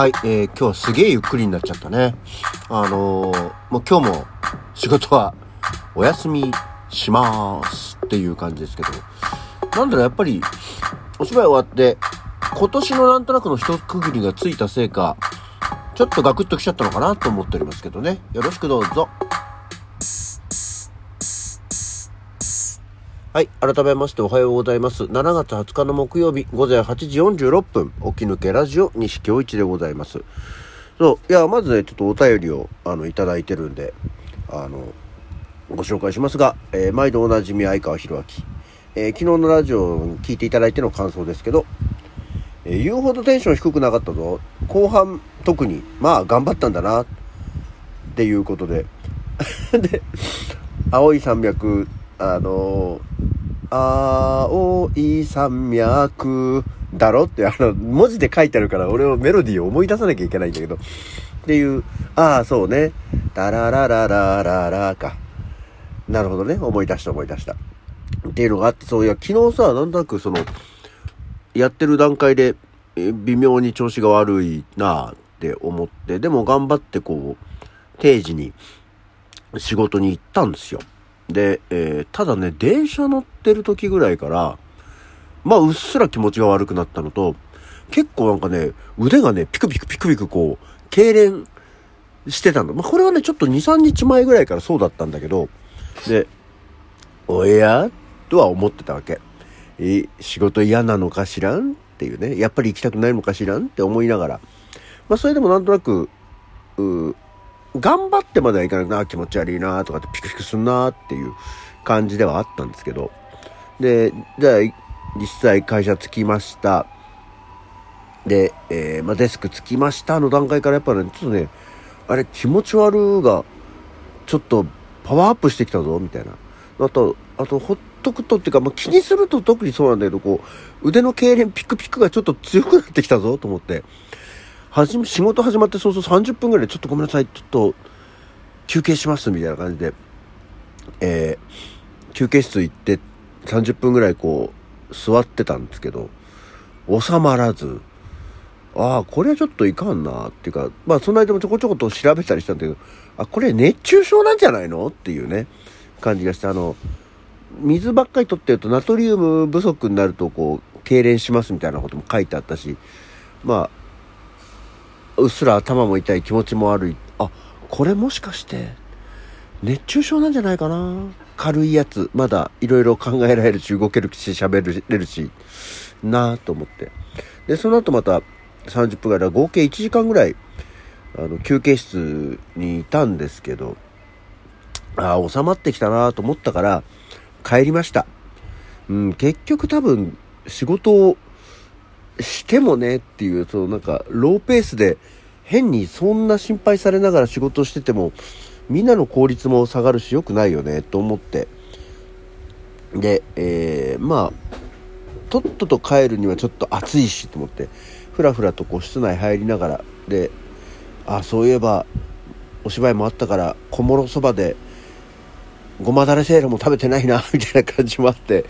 はい、えー、今日はすげえゆっくりになっちゃったね。あのー、もう今日も仕事はお休みしますっていう感じですけど、なんだろう、やっぱりお芝居終わって、今年のなんとなくの一区切りがついたせいか、ちょっとガクッときちゃったのかなと思っておりますけどね。よろしくどうぞ。はい。改めましておはようございます。7月20日の木曜日午前8時46分、起き抜けラジオ西京一でございます。そう。いや、まずね、ちょっとお便りを、あの、いただいてるんで、あの、ご紹介しますが、えー、毎度おなじみ相川博明。えー、昨日のラジオを聞いていただいての感想ですけど、えー、言うほどテンション低くなかったぞ。後半、特に、まあ、頑張ったんだな、っていうことで。で、青い山脈、あの青い山脈だろ？ってあの文字で書いてあるから俺はメロディーを思い出さなきゃいけないんだけど。っていうああそうね。タララララララか。なるほどね。思い出した思い出した。っていうのがあってそういや昨日さなんとなくそのやってる段階で微妙に調子が悪いなって思って。でも頑張ってこう定時に仕事に行ったんですよ。で、えー、ただね、電車乗ってる時ぐらいから、まあ、うっすら気持ちが悪くなったのと、結構なんかね、腕がね、ピクピクピクピクこう、痙攣してたの。まあ、これはね、ちょっと2、3日前ぐらいからそうだったんだけど、で、おや？とは思ってたわけ。え、仕事嫌なのかしらん？っていうね、やっぱり行きたくないのかしらん？って思いながら、まあ、それでもなんとなく、う頑張ってまではいかなくな、気持ち悪いなとかってピクピクすんなっていう感じではあったんですけど。で、じゃあ、実際会社着きました。で、えー、まあ、デスク着きましたの段階からやっぱね、ちょっとね、あれ気持ち悪が、ちょっとパワーアップしてきたぞ、みたいな。あと、あと、ほっとくとっていうか、まあ、気にすると特にそうなんだけど、こう、腕の痙攣ピクピクがちょっと強くなってきたぞ、と思って。はじめ、仕事始まってそうそう30分ぐらいでちょっとごめんなさい、ちょっと休憩しますみたいな感じで、えー、休憩室行って30分ぐらいこう座ってたんですけど、収まらず、ああ、これはちょっといかんなっていうか、まあその間もちょこちょこと調べたりしたんだけど、あ、これ熱中症なんじゃないのっていうね、感じがして、あの、水ばっかり取ってるとナトリウム不足になるとこう、痙攣しますみたいなことも書いてあったし、まあ、うっすら頭も痛い気持ちも悪い。あこれもしかして熱中症なんじゃないかな？軽いやつまだいろいろ考えられるし動けるし喋れるしなあと思って。でその後また30分ぐらい合計1時間ぐらいあの休憩室にいたんですけどああ収まってきたなと思ったから帰りました。うん結局多分仕事をしてもねっていう、そのなんか、ローペースで、変にそんな心配されながら仕事してても、みんなの効率も下がるし良くないよね、と思って。で、えー、まあ、とっとと帰るにはちょっと暑いしと思って、ふらふらとこう室内入りながら、で、あ、そういえば、お芝居もあったから、小諸そばで、ごまだれせいろも食べてないな、みたいな感じもあって、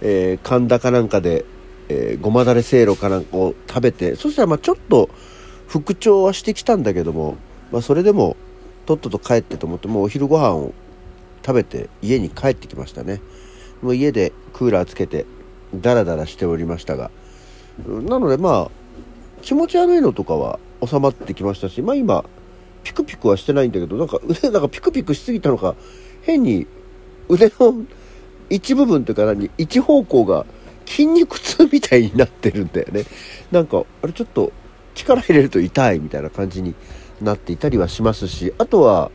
えー、神田かなんかで、えー、ごまだれせいろかなんかを食べてそしたらまあちょっと復調はしてきたんだけども、まあ、それでもとっとと帰ってと思ってもうお昼ご飯を食べて家に帰ってきましたね。もう家でクーラーつけてダラダラしておりましたがなのでまあ気持ち悪いのとかは収まってきましたしまあ今ピクピクはしてないんだけどなんか腕 なんかピクピクしすぎたのか変に腕の一部分というか何一方向が筋肉痛みたいになってるんだよね。なんか、あれちょっと力入れると痛いみたいな感じになっていたりはしますし、あとは、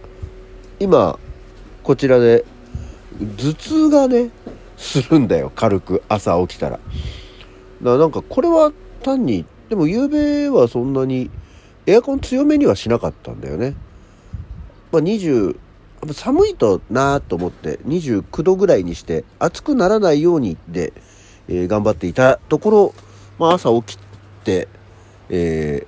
今、こちらで、頭痛がね、するんだよ、軽く、朝起きたら。だからなんか、これは単に、でも夕べはそんなに、エアコン強めにはしなかったんだよね。まあ、20、寒いとなーと思って29度ぐらいにして暑くならないようにでえー、頑張っていたところ、まあ、朝起きて、えー、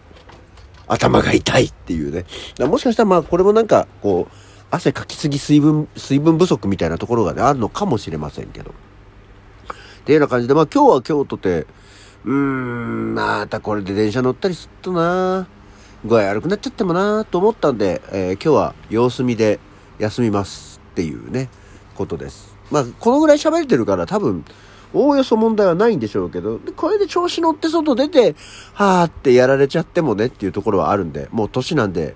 頭が痛いっていうね。もしかしたらまあこれもなんかこう汗かきすぎ水分水分不足みたいなところがねあるのかもしれませんけど。っていうような感じでまあ今日は今日とてうーんまたこれで電車乗ったりすっとな具合悪くなっちゃってもなと思ったんで、えー、今日は様子見で休みますっていうね、ことです。まあ、このぐらい喋れてるから多分、おおよそ問題はないんでしょうけど、これで調子乗って外出て、はーってやられちゃってもねっていうところはあるんで、もう年なんで、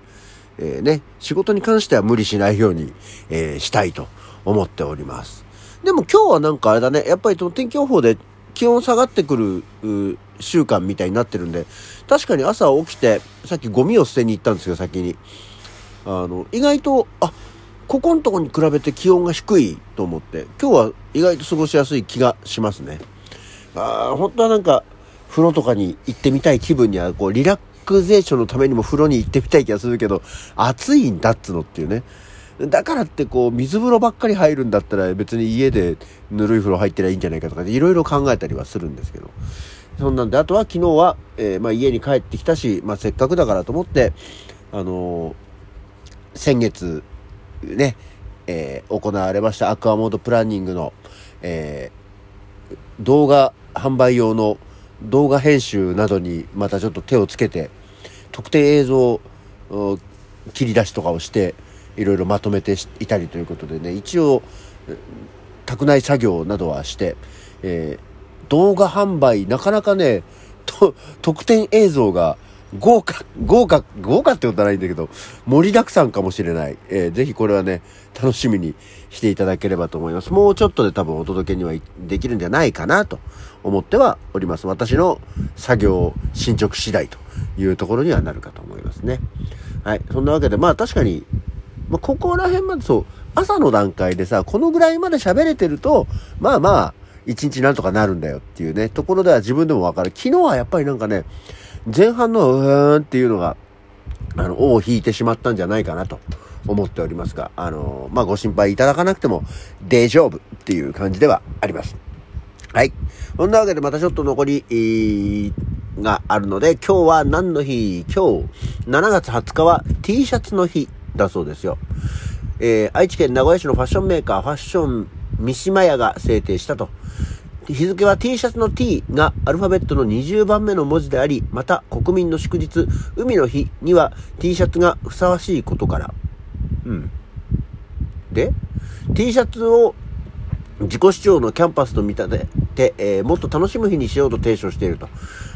えー、ね、仕事に関しては無理しないように、えー、したいと思っております。でも今日はなんかあれだね、やっぱりその天気予報で気温下がってくる週間みたいになってるんで、確かに朝起きて、さっきゴミを捨てに行ったんですよ、先に。あの、意外と、あ、ここのとこに比べて気温が低いと思って、今日は意外と過ごしやすい気がしますね。ああ本当はなんか、風呂とかに行ってみたい気分には、こう、リラックゼーションのためにも風呂に行ってみたい気がするけど、暑いんだっつのっていうね。だからってこう、水風呂ばっかり入るんだったら別に家でぬるい風呂入ってりゃいいんじゃないかとかいろいろ考えたりはするんですけど。そんなんで、あとは昨日は、えー、まあ家に帰ってきたし、まあせっかくだからと思って、あのー、先月、ね、えー、行われましたアクアモードプランニングの、え動画販売用の動画編集などにまたちょっと手をつけて、特定映像切り出しとかをして、いろいろまとめていたりということでね、一応、宅内作業などはして、えー、動画販売、なかなかね、と、特典映像が豪華、豪華、豪華ってことはないんだけど、盛りだくさんかもしれない。えー、ぜひこれはね、楽しみにしていただければと思います。もうちょっとで多分お届けにはできるんじゃないかなと思ってはおります。私の作業進捗次第というところにはなるかと思いますね。はい。そんなわけで、まあ確かに、まあ、ここら辺までそう、朝の段階でさ、このぐらいまで喋れてると、まあまあ、一日なんとかなるんだよっていうね、ところでは自分でもわかる。昨日はやっぱりなんかね、前半のうーんっていうのが、あの、尾を引いてしまったんじゃないかなと思っておりますが、あの、まあ、ご心配いただかなくても大丈夫っていう感じではあります。はい。そんなわけでまたちょっと残り、えー、があるので、今日は何の日？今日、7月20日は T シャツの日だそうですよ。えー、愛知県名古屋市のファッションメーカー、ファッション三島屋が制定したと。日付は T シャツの T がアルファベットの20番目の文字であり、また国民の祝日、海の日には T シャツがふさわしいことから。うん。で、T シャツを自己主張のキャンパスと見立てて、えー、もっと楽しむ日にしようと提唱していると。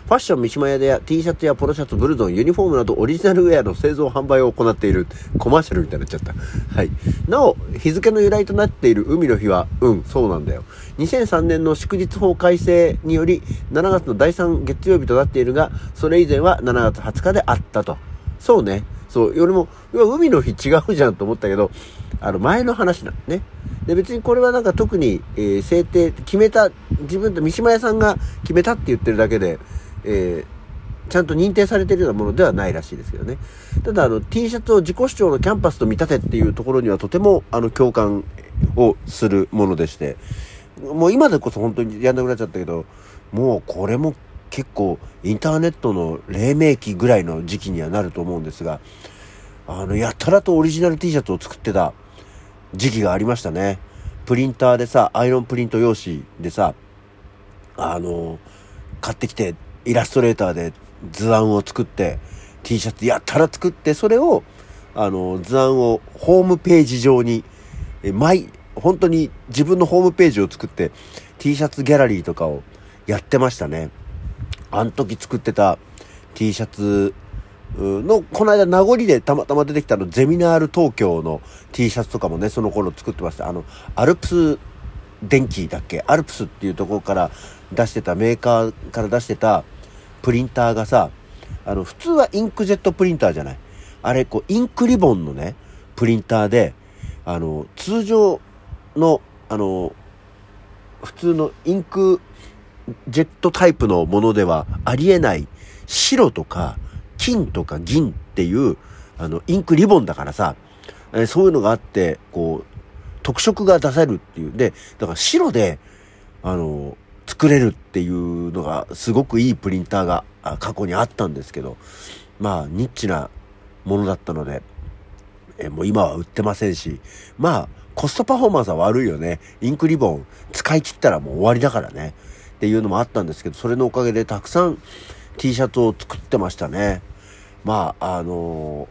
ファッション三島屋でや T シャツやポロシャツ、ブルゾン、ユニフォームなどオリジナルウェアの製造販売を行っているコマーシャルみたいになっちゃった。はい。なお、日付の由来となっている海の日は、うん、そうなんだよ。2003年の祝日法改正により7月の第3月曜日となっているが、それ以前は7月20日であったと。そうね。そう、俺も、海の日違うじゃんと思ったけど、あの、前の話なのね。で、別にこれはなんか特に、えー、制定、決めた、自分と三島屋さんが決めたって言ってるだけで、えー、ちゃんと認定されてるようなものではないらしいですけどね。ただ、あの、T シャツを自己主張のキャンパスと見立てっていうところにはとても、あの、共感をするものでして、もう今でこそ本当にやんなくなっちゃったけど、もうこれも結構インターネットの黎明期ぐらいの時期にはなると思うんですが、あの、やたらとオリジナル T シャツを作ってた時期がありましたね。プリンターでさ、アイロンプリント用紙でさ、あの、買ってきて、イラストレーターで図案を作って、T シャツやったら作って、それを、あの、図案をホームページ上に、え、毎、本当に自分のホームページを作って、T シャツギャラリーとかをやってましたね。あの時作ってた T シャツの、この間名残でたまたま出てきたの、ゼミナール東京の T シャツとかもね、その頃作ってました。あの、アルプス電気だっけ？アルプスっていうところから出してた、メーカーから出してたプリンターがさ、あの、普通はインクジェットプリンターじゃない。あれ、こう、インクリボンのね、プリンターで、あの、通常の、あの、普通のインクジェットタイプのものではありえない白とか金とか銀っていう、あの、インクリボンだからさ、え、そういうのがあって、こう、特色が出せるっていう。で、だから白で、あの、作れるっていうのが、すごくいいプリンターが過去にあったんですけど、まあ、ニッチなものだったので、え、もう今は売ってませんし、まあ、コストパフォーマンスは悪いよね。インクリボン使い切ったらもう終わりだからね。っていうのもあったんですけど、それのおかげでたくさん T シャツを作ってましたね。まあ、あの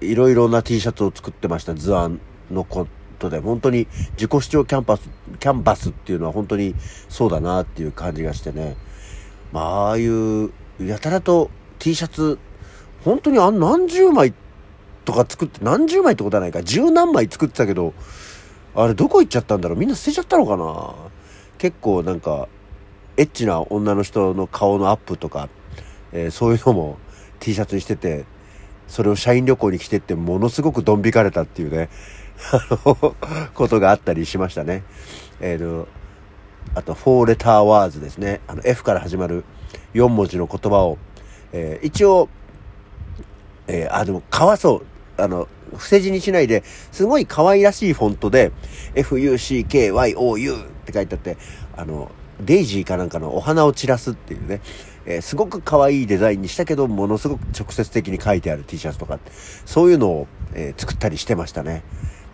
ー、いろいろな T シャツを作ってました図案のことで、本当に自己主張キャンパス、キャンバスっていうのは本当にそうだなっていう感じがしてね。まあ、ああいう、やたらと T シャツ、本当にあ何十枚とか作って、何十枚ってことはないか、十何枚作ってたけど、あれどこ行っちゃったんだろう。みんな捨てちゃったのかな。結構なんか、エッチな女の人の顔のアップとか、えー、そういうのも T シャツにしてて、それを社員旅行に着てってものすごくドン引かれたっていうね、あの、ことがあったりしましたね。えー、と、あと、フォーレターワーズですね。あの、F から始まる4文字の言葉を、えー、一応、えー、あ、でも、かわそう。あの、伏せ字にしないで、すごい可愛らしいフォントで、FUCKYOU って書いてあって、あの、デイジーかなんかのお花を散らすっていうね、えー、すごく可愛いデザインにしたけど、ものすごく直接的に書いてある T シャツとか、そういうのを、えー、作ったりしてましたね。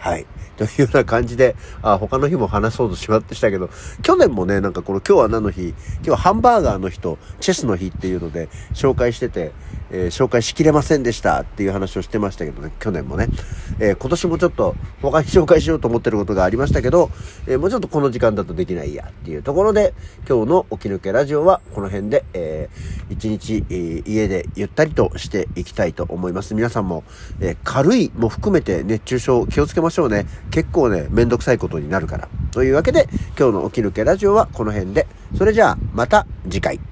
はい。というような感じで、あ、他の日も話そうとしまってしたけど、去年もね、なんかこの今日は何の日、今日はハンバーガーの日とチェスの日っていうので紹介してて、えー、紹介しきれませんでしたっていう話をしてましたけどね、去年もね。えー、今年もちょっと他に紹介しようと思ってることがありましたけど、えー、もうちょっとこの時間だとできないやっていうところで、今日の起き抜けラジオはこの辺で、えー、一日、えー、家でゆったりとしていきたいと思います。皆さんも、えー、軽いも含めて熱中症気をつけましょうね。結構ね、めんどくさいことになるから。というわけで、今日の起き抜けラジオはこの辺で、それじゃあまた次回。